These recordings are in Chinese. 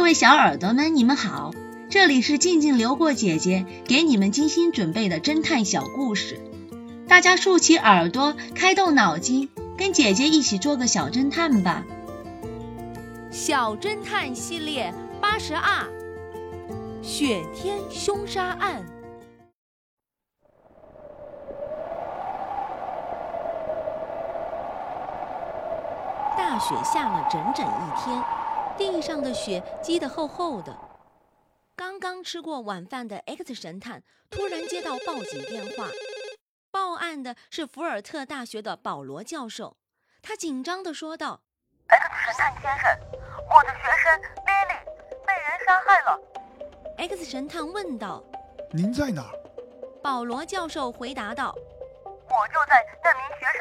各位小耳朵们，你们好，这里是静静流过姐姐给你们精心准备的侦探小故事，大家竖起耳朵，开动脑筋，跟姐姐一起做个小侦探吧。小侦探系列八十二：雪天凶杀案。大雪下了整整一天，地上的雪积得厚厚的。刚刚吃过晚饭的 X 神探突然接到报警电话，报案的是福尔特大学的保罗教授。他紧张地说道：“X 神探先生，我的学生 Lily 被人杀害了。”X 神探问道：“您在哪？”保罗教授回答道：“我就在那名学生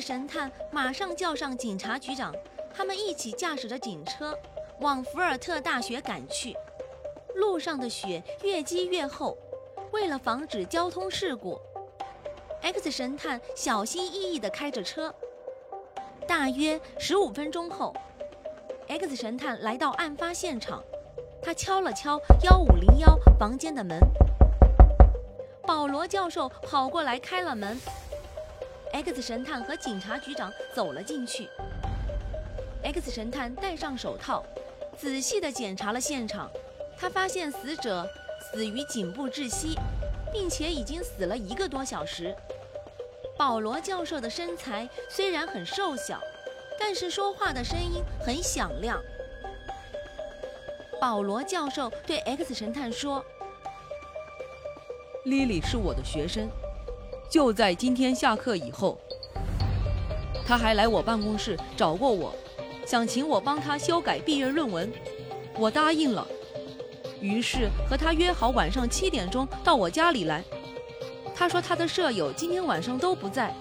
神探马上叫上警察局长，他们一起驾驶着警车往福尔特大学赶去。路上的雪越积越厚，为了防止交通事故，X 神探小心翼翼地开着车。大约十五分钟后，X 神探来到案发现场。他敲了敲幺五零幺房间的门，保罗教授跑过来开了门。X 神探和警察局长走了进去。X 神探戴上手套，仔细地检查了现场。他发现死者死于颈部窒息，并且已经死了一个多小时。保罗教授的身材虽然很瘦小，但是说话的声音很响亮。保罗教授对 X 神探说：“莉莉是我的学生，就在今天下课以后，他还来我办公室找过我，想请我帮他修改毕业论文，我答应了。于是和他约好晚上七点钟到我家里来。他说他的舍友今天晚上都不在，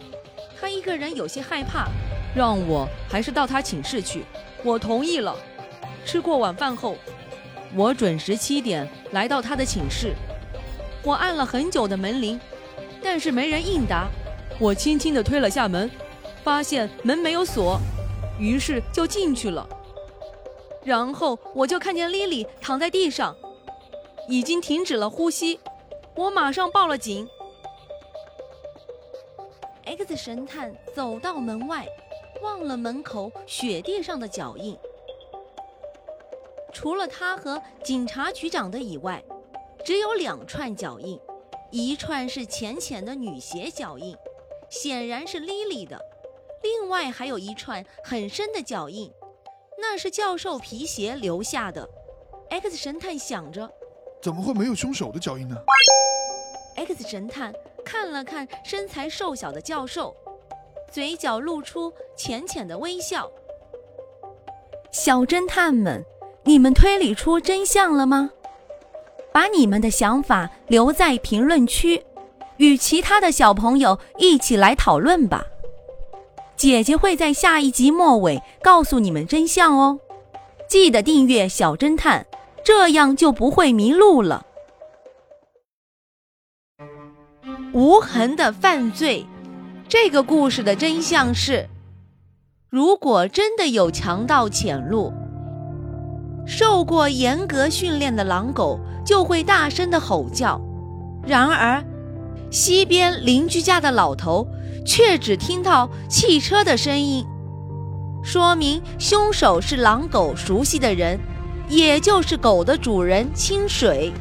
他一个人有些害怕，让我还是到他寝室去。我同意了。吃过晚饭后。”我准时七点来到他的寝室，我按了很久的门铃，但是没人应答。我轻轻地推了下门，发现门没有锁，于是就进去了。然后我就看见莉莉躺在地上，已经停止了呼吸。我马上报了警。X 神探走到门外，望了门口雪地上的脚印。除了他和警察局长的以外，只有两串脚印，一串是浅浅的女鞋脚印，显然是莉莉的；另外还有一串很深的脚印，那是教授皮鞋留下的。X 神探想着，怎么会没有凶手的脚印呢？X 神探看了看身材瘦小的教授，嘴角露出浅浅的微笑。小侦探们。你们推理出真相了吗？把你们的想法留在评论区，与其他的小朋友一起来讨论吧。姐姐会在下一集末尾告诉你们真相哦。记得订阅小侦探，这样就不会迷路了。无痕的犯罪，这个故事的真相是：如果真的有强盗潜入。受过严格训练的狼狗就会大声的吼叫，然而，西边邻居家的老头却只听到汽车的声音，说明凶手是狼狗熟悉的人，也就是狗的主人清水。